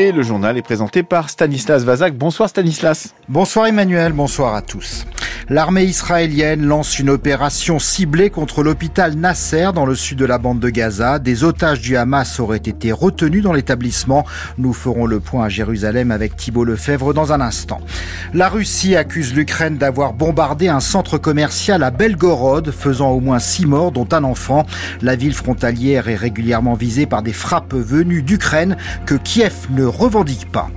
et le journal est présenté par Stanislas Vazak. Bonsoir Stanislas. Bonsoir Emmanuel, bonsoir à tous. L'armée israélienne lance une opération ciblée contre l'hôpital Nasser dans le sud de la bande de Gaza. Des otages du Hamas auraient été retenus dans l'établissement. Nous ferons le point à Jérusalem avec Thibault Lefebvre dans un instant. La Russie accuse l'Ukraine d'avoir bombardé un centre commercial à Belgorod, faisant au moins six morts, dont un enfant. La ville frontalière est régulièrement visée par des frappes venues d'Ukraine que Kiev ne revendique pas.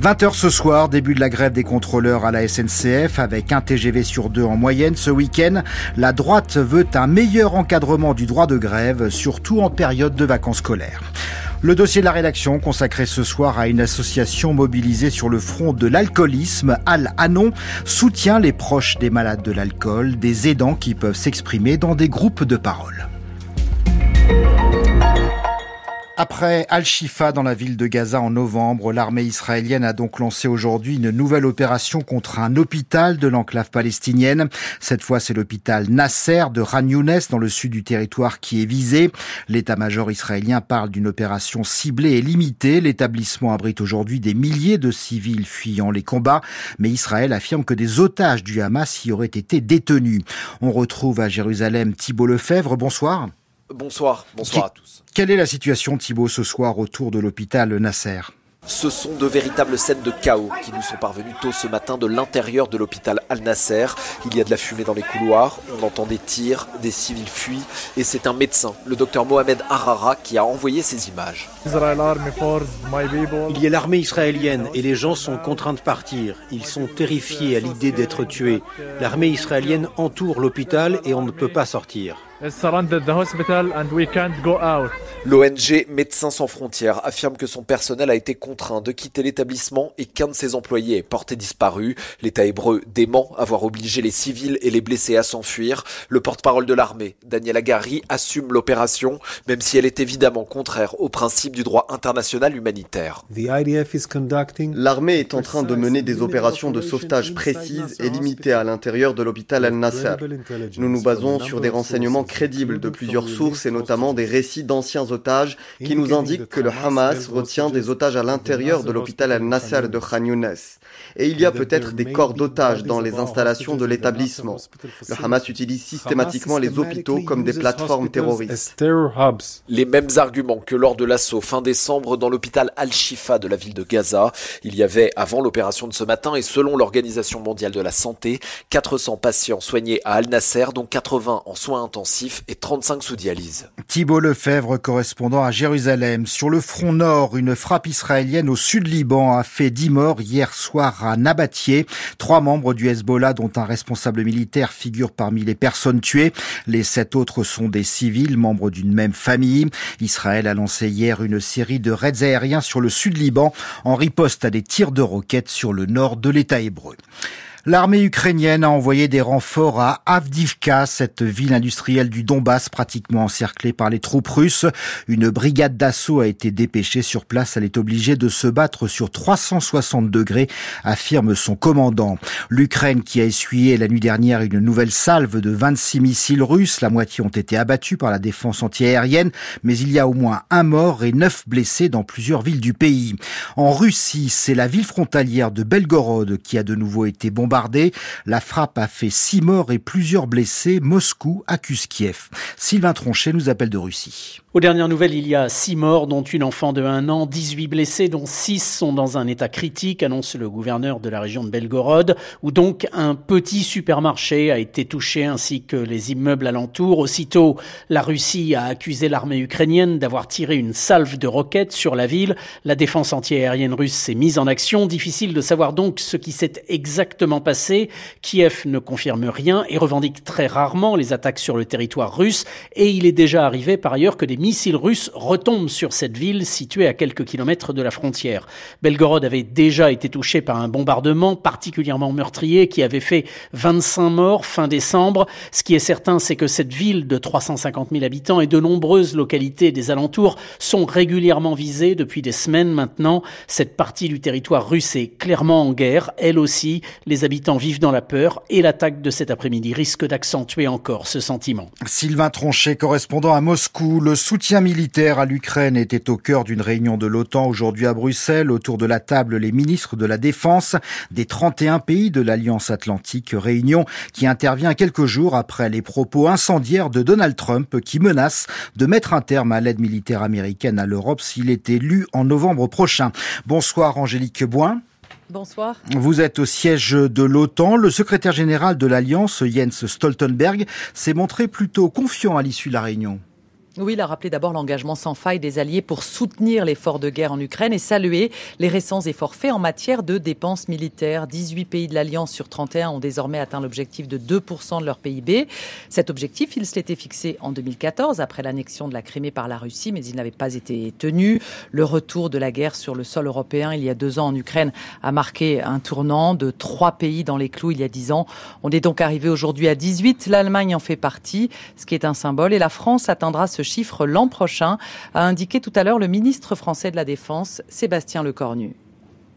20h ce soir, début de la grève des contrôleurs à la SNCF avec un TGV sur deux en moyenne ce week-end. La droite veut un meilleur encadrement du droit de grève, surtout en période de vacances scolaires. Le dossier de la rédaction consacré ce soir à une association mobilisée sur le front de l'alcoolisme, Al-Anon, soutient les proches des malades de l'alcool, des aidants qui peuvent s'exprimer dans des groupes de parole. Après Al-Shifa dans la ville de Gaza en novembre, l'armée israélienne a donc lancé aujourd'hui une nouvelle opération contre un hôpital de l'enclave palestinienne. Cette fois, c'est l'hôpital Nasser de Ran Younes dans le sud du territoire qui est visé. L'état-major israélien parle d'une opération ciblée et limitée. L'établissement abrite aujourd'hui des milliers de civils fuyant les combats, mais Israël affirme que des otages du Hamas y auraient été détenus. On retrouve à Jérusalem Thibault Lefebvre. Bonsoir. Bonsoir, bonsoir à tous. Quelle est la situation Thibault ce soir autour de l'hôpital Nasser ce sont de véritables scènes de chaos qui nous sont parvenues tôt ce matin de l'intérieur de l'hôpital Al-Nasser. Il y a de la fumée dans les couloirs, on entend des tirs, des civils fuient, et c'est un médecin, le docteur Mohamed Harara, qui a envoyé ces images. Il y a l'armée israélienne et les gens sont contraints de partir. Ils sont terrifiés à l'idée d'être tués. L'armée israélienne entoure l'hôpital et on ne peut pas sortir. L'ONG Médecins sans frontières affirme que son personnel a été contraint de quitter l'établissement et qu'un de ses employés est porté disparu. L'État hébreu dément avoir obligé les civils et les blessés à s'enfuir. Le porte-parole de l'armée, Daniel Agari, assume l'opération, même si elle est évidemment contraire au principe du droit international humanitaire. L'armée est en train de mener des opérations de sauvetage précises et limitées à l'intérieur de l'hôpital Al-Nasser. Nous nous basons sur des renseignements crédibles de plusieurs sources et notamment des récits d'anciens otages qui nous indiquent que le Hamas retient des otages à l'intérieur de l'hôpital Al-Nasser de Khan Younes. Et il y a peut-être des corps d'otages dans les installations de l'établissement. Le Hamas utilise systématiquement les hôpitaux comme des plateformes terroristes. Les mêmes arguments que lors de l'assaut fin décembre dans l'hôpital Al-Shifa de la ville de Gaza. Il y avait, avant l'opération de ce matin, et selon l'Organisation mondiale de la santé, 400 patients soignés à Al-Nasser, dont 80 en soins intensifs et 35 sous dialyse. Thibault Lefebvre, correspondant à Jérusalem. Sur le front nord, une frappe israélienne au sud Liban a fait 10 morts hier soir à Nabatier. Trois membres du Hezbollah, dont un responsable militaire, figurent parmi les personnes tuées. Les sept autres sont des civils, membres d'une même famille. Israël a lancé hier une série de raids aériens sur le sud Liban en riposte à des tirs de roquettes sur le nord de l'État hébreu. L'armée ukrainienne a envoyé des renforts à Avdivka, cette ville industrielle du Donbass pratiquement encerclée par les troupes russes. Une brigade d'assaut a été dépêchée sur place. Elle est obligée de se battre sur 360 degrés, affirme son commandant. L'Ukraine qui a essuyé la nuit dernière une nouvelle salve de 26 missiles russes. La moitié ont été abattus par la défense antiaérienne, mais il y a au moins un mort et neuf blessés dans plusieurs villes du pays. En Russie, c'est la ville frontalière de Belgorod qui a de nouveau été bombardée la frappe a fait six morts et plusieurs blessés. Moscou accuse Kiev. Sylvain Tronchet nous appelle de Russie. Aux dernières nouvelles, il y a six morts, dont une enfant de un an, 18 blessés, dont six sont dans un état critique, annonce le gouverneur de la région de Belgorod, où donc un petit supermarché a été touché ainsi que les immeubles alentours. Aussitôt, la Russie a accusé l'armée ukrainienne d'avoir tiré une salve de roquettes sur la ville. La défense antiaérienne russe s'est mise en action. Difficile de savoir donc ce qui s'est exactement passé. Kiev ne confirme rien et revendique très rarement les attaques sur le territoire russe. Et il est déjà arrivé par ailleurs que des missiles russes retombent sur cette ville située à quelques kilomètres de la frontière. Belgorod avait déjà été touché par un bombardement particulièrement meurtrier qui avait fait 25 morts fin décembre. Ce qui est certain, c'est que cette ville de 350 000 habitants et de nombreuses localités des alentours sont régulièrement visées depuis des semaines maintenant. Cette partie du territoire russe est clairement en guerre. Elle aussi, les habitants habitants vivent dans la peur et l'attaque de cet après-midi risque d'accentuer encore ce sentiment. Sylvain Tronchet, correspondant à Moscou, le soutien militaire à l'Ukraine était au cœur d'une réunion de l'OTAN aujourd'hui à Bruxelles. Autour de la table, les ministres de la Défense des 31 pays de l'Alliance Atlantique. Réunion qui intervient quelques jours après les propos incendiaires de Donald Trump qui menace de mettre un terme à l'aide militaire américaine à l'Europe s'il est élu en novembre prochain. Bonsoir Angélique Boin. Bonsoir. Vous êtes au siège de l'OTAN. Le secrétaire général de l'Alliance, Jens Stoltenberg, s'est montré plutôt confiant à l'issue de la réunion. Oui, il a rappelé d'abord l'engagement sans faille des Alliés pour soutenir l'effort de guerre en Ukraine et saluer les récents efforts faits en matière de dépenses militaires. 18 pays de l'Alliance sur 31 ont désormais atteint l'objectif de 2% de leur PIB. Cet objectif, il se l'était fixé en 2014 après l'annexion de la Crimée par la Russie, mais il n'avait pas été tenu. Le retour de la guerre sur le sol européen il y a deux ans en Ukraine a marqué un tournant de trois pays dans les clous il y a dix ans. On est donc arrivé aujourd'hui à 18. L'Allemagne en fait partie, ce qui est un symbole, et la France atteindra ce chiffre l'an prochain, a indiqué tout à l'heure le ministre français de la Défense, Sébastien Lecornu.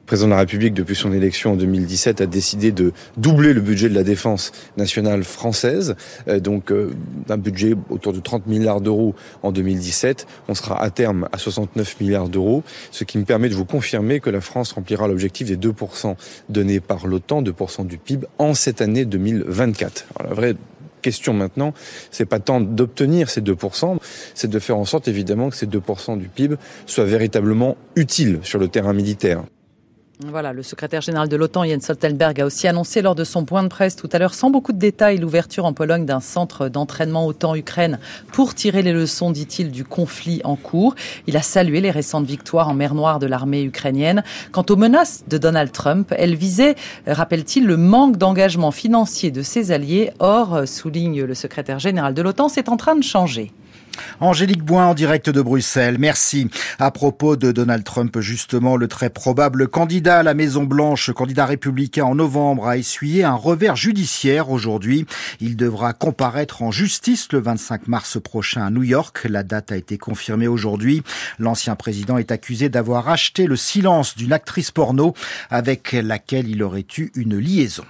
Le président de la République, depuis son élection en 2017, a décidé de doubler le budget de la défense nationale française. Euh, donc, euh, un budget autour de 30 milliards d'euros en 2017. On sera à terme à 69 milliards d'euros, ce qui me permet de vous confirmer que la France remplira l'objectif des 2% donnés par l'OTAN, 2% du PIB, en cette année 2024. Alors, la vraie question maintenant, c'est pas tant d'obtenir ces 2%, c'est de faire en sorte évidemment que ces 2% du PIB soient véritablement utiles sur le terrain militaire. Voilà, le secrétaire général de l'OTAN, Jens Stoltenberg, a aussi annoncé lors de son point de presse tout à l'heure, sans beaucoup de détails, l'ouverture en Pologne d'un centre d'entraînement OTAN-Ukraine pour tirer les leçons, dit-il, du conflit en cours. Il a salué les récentes victoires en mer Noire de l'armée ukrainienne. Quant aux menaces de Donald Trump, elles visaient, rappelle-t-il, le manque d'engagement financier de ses alliés. Or, souligne le secrétaire général de l'OTAN, c'est en train de changer. Angélique Boin en direct de Bruxelles. Merci. À propos de Donald Trump, justement, le très probable candidat à la Maison Blanche, candidat républicain en novembre, a essuyé un revers judiciaire aujourd'hui. Il devra comparaître en justice le 25 mars prochain à New York. La date a été confirmée aujourd'hui. L'ancien président est accusé d'avoir acheté le silence d'une actrice porno avec laquelle il aurait eu une liaison.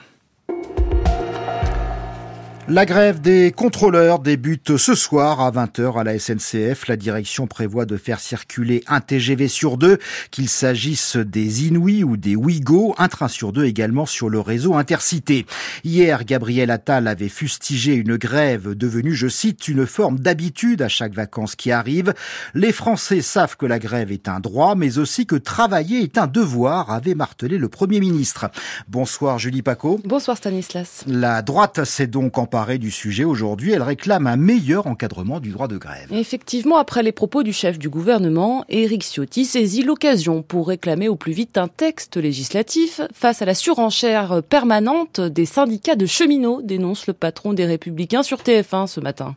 La grève des contrôleurs débute ce soir à 20h à la SNCF. La direction prévoit de faire circuler un TGV sur deux, qu'il s'agisse des Inouïs ou des Ouigo, un train sur deux également sur le réseau intercité. Hier, Gabriel Attal avait fustigé une grève devenue, je cite, une forme d'habitude à chaque vacances qui arrive. Les Français savent que la grève est un droit, mais aussi que travailler est un devoir, avait martelé le Premier ministre. Bonsoir Julie Paco. Bonsoir Stanislas. La droite s'est donc emparée du sujet aujourd'hui. Elle réclame un meilleur encadrement du droit de grève. Effectivement, après les propos du chef du gouvernement, Éric Ciotti saisit l'occasion pour réclamer au plus vite un texte législatif face à la surenchère permanente des syndicats de cheminots, dénonce le patron des Républicains sur TF1 ce matin.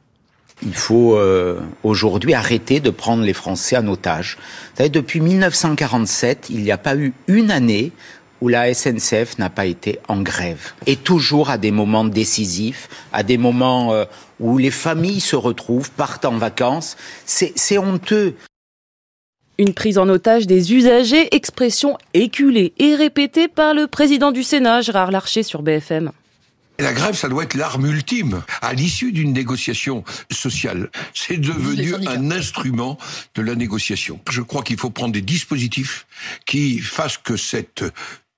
Il faut euh, aujourd'hui arrêter de prendre les Français en otage. Vous savez, depuis 1947, il n'y a pas eu une année où la SNCF n'a pas été en grève. Et toujours à des moments décisifs, à des moments euh, où les familles se retrouvent, partent en vacances. C'est honteux. Une prise en otage des usagers, expression éculée et répétée par le président du Sénat, Gérard Larcher, sur BFM. La grève, ça doit être l'arme ultime à l'issue d'une négociation sociale. C'est devenu un instrument de la négociation. Je crois qu'il faut prendre des dispositifs qui fassent que cette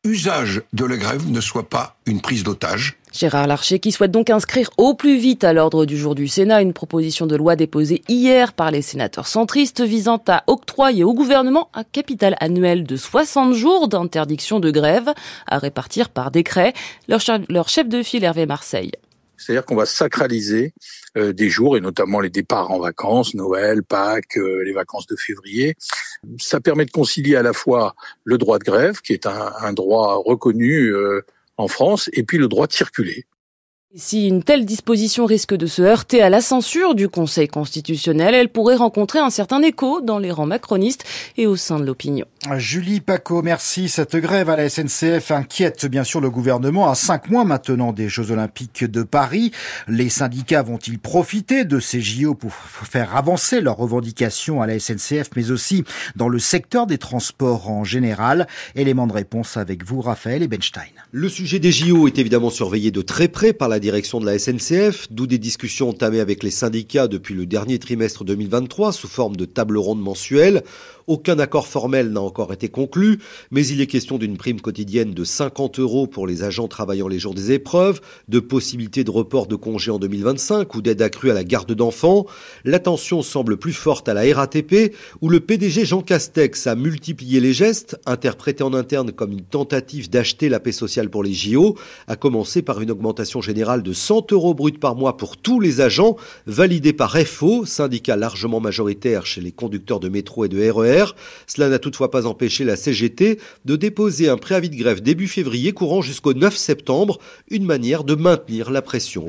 usage de la grève ne soit pas une prise d'otage. Gérard Larcher qui souhaite donc inscrire au plus vite à l'ordre du jour du Sénat une proposition de loi déposée hier par les sénateurs centristes visant à octroyer au gouvernement un capital annuel de 60 jours d'interdiction de grève à répartir par décret. Leur, chef de file Hervé Marseille. C'est-à-dire qu'on va sacraliser euh, des jours, et notamment les départs en vacances, Noël, Pâques, euh, les vacances de février. Ça permet de concilier à la fois le droit de grève, qui est un, droit reconnu euh, en France, et puis le droit de circuler. Si une telle disposition risque de se heurter à la censure du Conseil constitutionnel, elle pourrait rencontrer un certain écho dans les rangs macronistes et au sein de l'opinion. Julie Paco, merci. Cette grève à la SNCF inquiète bien sûr le gouvernement à cinq mois maintenant des Jeux Olympiques de Paris. Les syndicats vont-ils profiter de ces JO pour faire avancer leurs revendications à la SNCF, mais aussi dans le secteur des transports en général? Élément de réponse avec vous, Raphaël Ebenstein. Le sujet des JO est évidemment surveillé de très près par la direction de la SNCF, d'où des discussions entamées avec les syndicats depuis le dernier trimestre 2023 sous forme de table ronde mensuelle. Aucun accord formel n'a encore été conclu, mais il est question d'une prime quotidienne de 50 euros pour les agents travaillant les jours des épreuves, de possibilités de report de congés en 2025 ou d'aide accrue à la garde d'enfants. L'attention semble plus forte à la RATP, où le PDG Jean Castex a multiplié les gestes, interprétés en interne comme une tentative d'acheter la paix sociale pour les JO, à commencer par une augmentation générale de 100 euros bruts par mois pour tous les agents, validée par FO, syndicat largement majoritaire chez les conducteurs de métro et de RER, cela n'a toutefois pas empêché la CGT de déposer un préavis de grève début février courant jusqu'au 9 septembre, une manière de maintenir la pression.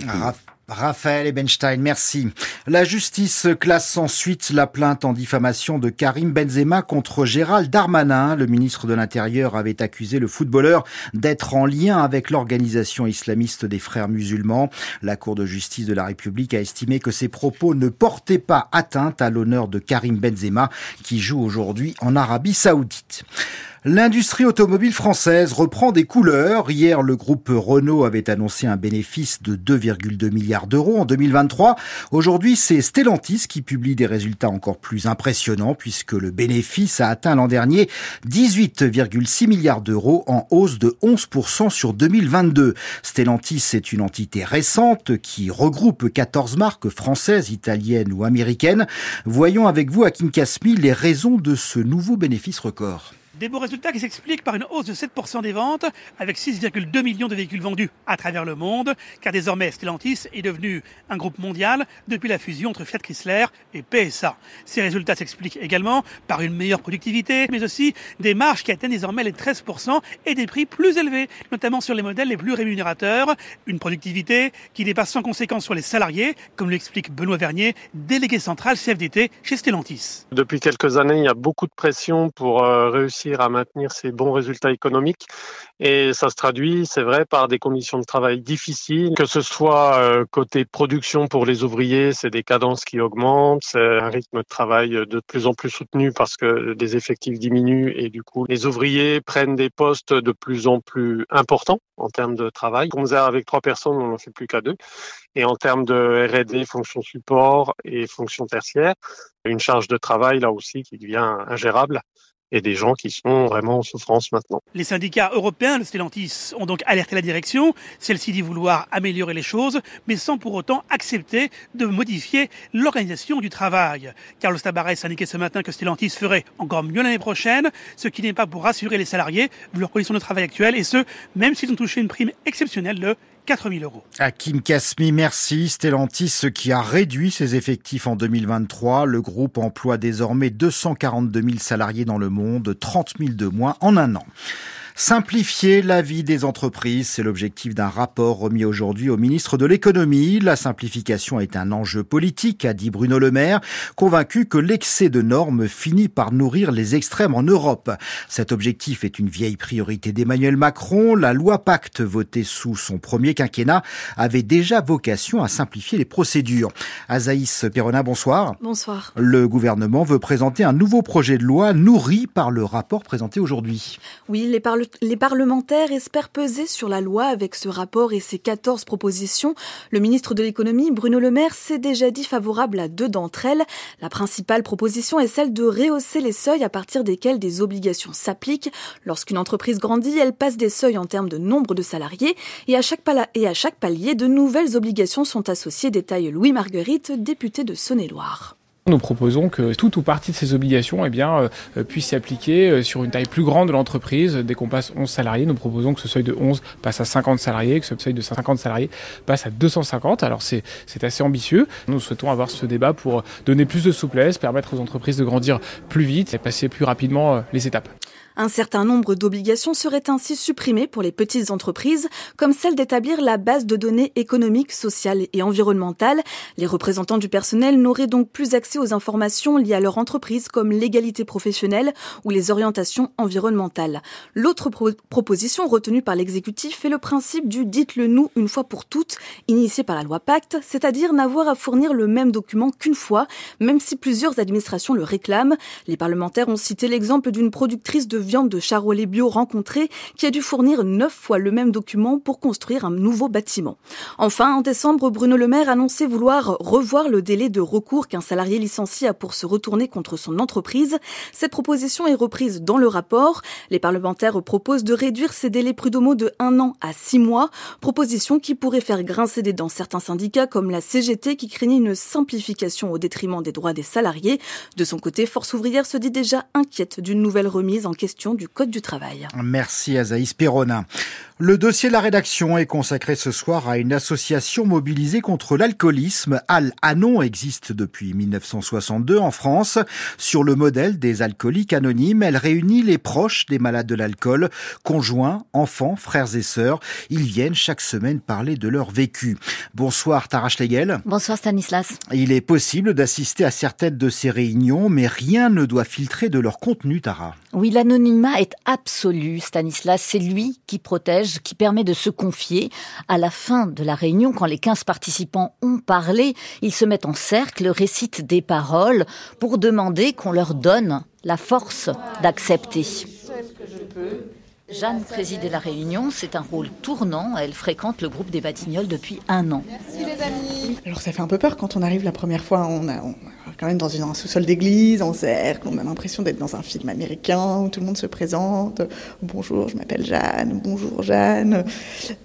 Raphaël Ebenstein, merci. La justice classe ensuite la plainte en diffamation de Karim Benzema contre Gérald Darmanin. Le ministre de l'Intérieur avait accusé le footballeur d'être en lien avec l'organisation islamiste des frères musulmans. La Cour de justice de la République a estimé que ces propos ne portaient pas atteinte à l'honneur de Karim Benzema qui joue aujourd'hui en Arabie Saoudite. L'industrie automobile française reprend des couleurs. Hier, le groupe Renault avait annoncé un bénéfice de 2,2 milliards d'euros en 2023. Aujourd'hui, c'est Stellantis qui publie des résultats encore plus impressionnants puisque le bénéfice a atteint l'an dernier 18,6 milliards d'euros en hausse de 11% sur 2022. Stellantis est une entité récente qui regroupe 14 marques françaises, italiennes ou américaines. Voyons avec vous, Hakim Kasmi, les raisons de ce nouveau bénéfice record. Des beaux résultats qui s'expliquent par une hausse de 7% des ventes, avec 6,2 millions de véhicules vendus à travers le monde, car désormais Stellantis est devenu un groupe mondial depuis la fusion entre Fiat Chrysler et PSA. Ces résultats s'expliquent également par une meilleure productivité, mais aussi des marges qui atteignent désormais les 13% et des prix plus élevés, notamment sur les modèles les plus rémunérateurs. Une productivité qui dépasse sans conséquence sur les salariés, comme l'explique Benoît Vernier, délégué central CFDT chez Stellantis. Depuis quelques années, il y a beaucoup de pression pour euh, à maintenir ces bons résultats économiques. Et ça se traduit, c'est vrai, par des conditions de travail difficiles, que ce soit euh, côté production pour les ouvriers, c'est des cadences qui augmentent, c'est un rythme de travail de plus en plus soutenu parce que des effectifs diminuent et du coup les ouvriers prennent des postes de plus en plus importants en termes de travail. On faisait avec trois personnes, on n'en fait plus qu'à deux. Et en termes de R&D, fonction support et fonction tertiaire, une charge de travail là aussi qui devient ingérable et des gens qui sont vraiment en souffrance maintenant. Les syndicats européens de Stellantis ont donc alerté la direction. Celle-ci dit vouloir améliorer les choses, mais sans pour autant accepter de modifier l'organisation du travail. Carlos Tabarès a indiqué ce matin que Stellantis ferait encore mieux l'année prochaine, ce qui n'est pas pour rassurer les salariés vu leurs conditions de travail actuelles, et ce, même s'ils ont touché une prime exceptionnelle de 4 000 euros. Hakim Kasmi, merci. Stellantis, qui a réduit ses effectifs en 2023. Le groupe emploie désormais 242 000 salariés dans le monde, 30 000 de moins en un an. Simplifier la vie des entreprises, c'est l'objectif d'un rapport remis aujourd'hui au ministre de l'économie. La simplification est un enjeu politique, a dit Bruno Le Maire, convaincu que l'excès de normes finit par nourrir les extrêmes en Europe. Cet objectif est une vieille priorité d'Emmanuel Macron. La loi Pacte, votée sous son premier quinquennat, avait déjà vocation à simplifier les procédures. Azaïs Perrona, bonsoir. Bonsoir. Le gouvernement veut présenter un nouveau projet de loi nourri par le rapport présenté aujourd'hui. Oui, les parlementaires les parlementaires espèrent peser sur la loi avec ce rapport et ses 14 propositions. Le ministre de l'économie, Bruno Le Maire, s'est déjà dit favorable à deux d'entre elles. La principale proposition est celle de rehausser les seuils à partir desquels des obligations s'appliquent. Lorsqu'une entreprise grandit, elle passe des seuils en termes de nombre de salariés et à chaque, palier, de nouvelles obligations sont associées, détaille Louis Marguerite, député de Saône-et-Loire. Nous proposons que toute ou partie de ces obligations eh bien, euh, puisse s'appliquer euh, sur une taille plus grande de l'entreprise. Dès qu'on passe 11 salariés, nous proposons que ce seuil de 11 passe à 50 salariés, que ce seuil de 50 salariés passe à 250. Alors c'est assez ambitieux. Nous souhaitons avoir ce débat pour donner plus de souplesse, permettre aux entreprises de grandir plus vite et passer plus rapidement euh, les étapes. Un certain nombre d'obligations seraient ainsi supprimées pour les petites entreprises, comme celle d'établir la base de données économiques, sociales et environnementales. Les représentants du personnel n'auraient donc plus accès aux informations liées à leur entreprise, comme l'égalité professionnelle ou les orientations environnementales. L'autre proposition retenue par l'exécutif est le principe du dites-le nous une fois pour toutes, initié par la loi Pacte, c'est-à-dire n'avoir à fournir le même document qu'une fois, même si plusieurs administrations le réclament. Les parlementaires ont cité l'exemple d'une productrice de viande de charolais bio rencontrée qui a dû fournir neuf fois le même document pour construire un nouveau bâtiment. Enfin, en décembre, Bruno Le Maire annonçait vouloir revoir le délai de recours qu'un salarié licencié a pour se retourner contre son entreprise. Cette proposition est reprise dans le rapport. Les parlementaires proposent de réduire ces délais prud'homaux de un an à six mois, proposition qui pourrait faire grincer des dents certains syndicats comme la CGT qui craignait une simplification au détriment des droits des salariés. De son côté, Force ouvrière se dit déjà inquiète d'une nouvelle remise en question du Code du travail. Merci Azaïs Perronin. Le dossier de la rédaction est consacré ce soir à une association mobilisée contre l'alcoolisme. Al-Anon existe depuis 1962 en France. Sur le modèle des alcooliques anonymes, elle réunit les proches des malades de l'alcool, conjoints, enfants, frères et sœurs. Ils viennent chaque semaine parler de leur vécu. Bonsoir Tara Schlegel. Bonsoir Stanislas. Il est possible d'assister à certaines de ces réunions, mais rien ne doit filtrer de leur contenu, Tara. Oui, l'anonymat est absolu, Stanislas. C'est lui qui protège, qui permet de se confier. À la fin de la réunion, quand les 15 participants ont parlé, ils se mettent en cercle, récitent des paroles pour demander qu'on leur donne la force d'accepter. Jeanne présidait la réunion, c'est un rôle tournant. Elle fréquente le groupe des Batignolles depuis un an. Merci les amis. Alors ça fait un peu peur quand on arrive la première fois. On a, quand même dans un sous-sol d'église, en cercle, on a l'impression d'être dans un film américain où tout le monde se présente. Bonjour, je m'appelle Jeanne. Bonjour Jeanne.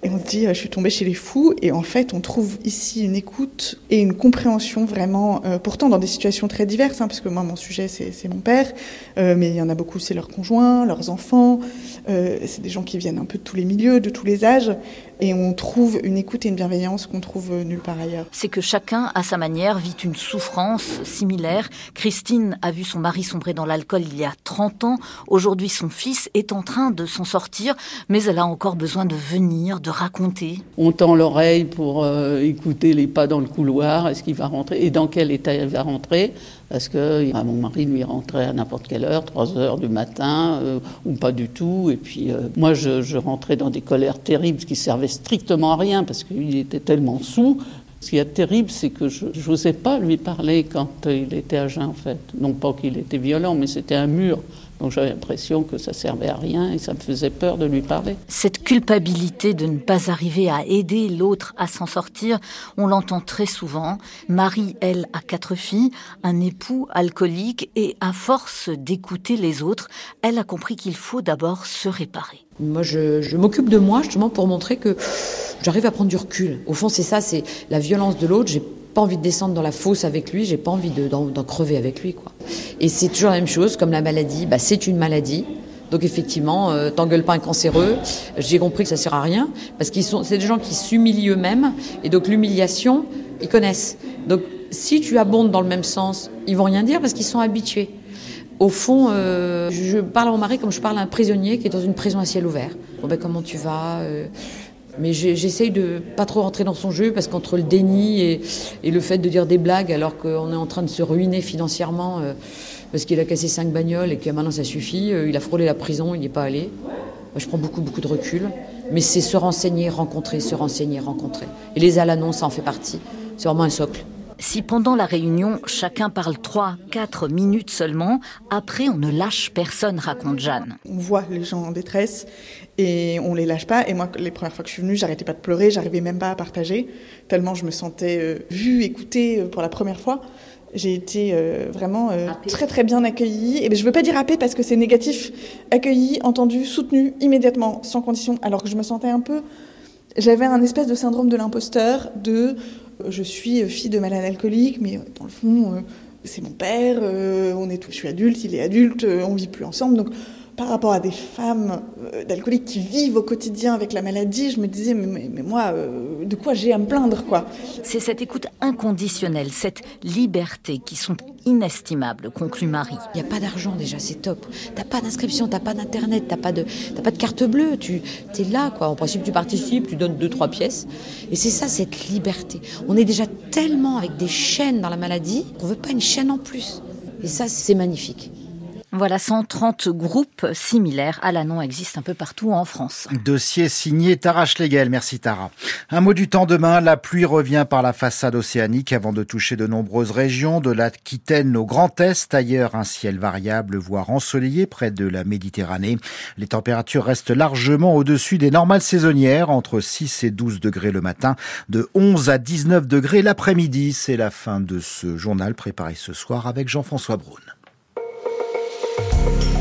Et on se dit, je suis tombée chez les fous. Et en fait, on trouve ici une écoute et une compréhension vraiment, euh, pourtant dans des situations très diverses, hein, parce que moi, mon sujet, c'est mon père, euh, mais il y en a beaucoup, c'est leurs conjoints, leurs enfants. Euh, c'est des gens qui viennent un peu de tous les milieux, de tous les âges et on trouve une écoute et une bienveillance qu'on trouve nulle part ailleurs. C'est que chacun, à sa manière, vit une souffrance Christine a vu son mari sombrer dans l'alcool il y a 30 ans. Aujourd'hui, son fils est en train de s'en sortir, mais elle a encore besoin de venir, de raconter. On tend l'oreille pour euh, écouter les pas dans le couloir. Est-ce qu'il va rentrer Et dans quel état il va rentrer? Parce que mon mari lui rentrait à n'importe quelle heure, 3 heures du matin, euh, ou pas du tout. Et puis euh, moi, je, je, rentrais dans des colères terribles qui servaient strictement à rien, parce qu'il était tellement sous. Ce qui est terrible, c'est que je n'osais pas lui parler quand il était à en fait. Non pas qu'il était violent, mais c'était un mur. Donc j'avais l'impression que ça servait à rien et ça me faisait peur de lui parler. Cette culpabilité de ne pas arriver à aider l'autre à s'en sortir, on l'entend très souvent. Marie, elle, a quatre filles, un époux alcoolique et à force d'écouter les autres, elle a compris qu'il faut d'abord se réparer. Moi, je, je m'occupe de moi justement pour montrer que j'arrive à prendre du recul. Au fond, c'est ça, c'est la violence de l'autre. J'ai pas envie de descendre dans la fosse avec lui, j'ai pas envie d'en crever avec lui. Et c'est toujours la même chose, comme la maladie, bah, c'est une maladie. Donc effectivement, euh, t'engueules pas un cancéreux. J'ai compris que ça sert à rien parce qu'ils sont, c'est des gens qui s'humilient eux-mêmes et donc l'humiliation, ils connaissent. Donc si tu abondes dans le même sens, ils vont rien dire parce qu'ils sont habitués. Au fond, euh, je parle à mon mari comme je parle à un prisonnier qui est dans une prison à ciel ouvert. Bon ben comment tu vas euh, mais j'essaye de pas trop rentrer dans son jeu parce qu'entre le déni et, le fait de dire des blagues alors qu'on est en train de se ruiner financièrement euh, parce qu'il a cassé cinq bagnoles et que maintenant ça suffit, euh, il a frôlé la prison, il n'y est pas allé. je prends beaucoup, beaucoup de recul. Mais c'est se renseigner, rencontrer, se renseigner, rencontrer. Et les Alanons, ça en fait partie. C'est vraiment un socle. Si pendant la réunion, chacun parle 3-4 minutes seulement, après on ne lâche personne, raconte Jeanne. On voit les gens en détresse et on les lâche pas. Et moi, les premières fois que je suis venue, j'arrêtais pas de pleurer, j'arrivais même pas à partager, tellement je me sentais euh, vue, écoutée euh, pour la première fois. J'ai été euh, vraiment très très bien accueillie. Et ben, je veux pas dire happée parce que c'est négatif. Accueillie, entendue, soutenue immédiatement, sans condition. Alors que je me sentais un peu. J'avais un espèce de syndrome de l'imposteur, de je suis fille de malade alcoolique, mais dans le fond, C'est mon père, on est, je suis adulte, il est adulte, on vit plus ensemble, donc par rapport à des femmes euh, d'alcooliques qui vivent au quotidien avec la maladie, je me disais, mais, moi, euh, de quoi j'ai à me plaindre, quoi? C'est cette écoute inconditionnelle, cette liberté qui sont inestimables, conclut Marie. Il n'y a pas d'argent déjà, c'est top. T'as pas d'inscription, t'as pas d'internet, t'as pas de, pas de carte bleue. Tu es là, quoi. En principe, tu participes, tu donnes deux trois pièces, et c'est ça cette liberté. On est déjà tellement avec des chaînes dans la maladie qu'on veut pas une chaîne en plus. Et ça, c'est magnifique. Voilà, 130 groupes similaires à l'ANON existent un peu partout en France. Dossier signé Tara Schlegel. Merci Tara. Un mot du temps demain. La pluie revient par la façade océanique avant de toucher de nombreuses régions, de l'Aquitaine au Grand Est. Ailleurs, un ciel variable, voire ensoleillé près de la Méditerranée. Les températures restent largement au-dessus des normales saisonnières, entre 6 et 12 degrés le matin, de 11 à 19 degrés l'après-midi. C'est la fin de ce journal préparé ce soir avec Jean-François Braun. thank you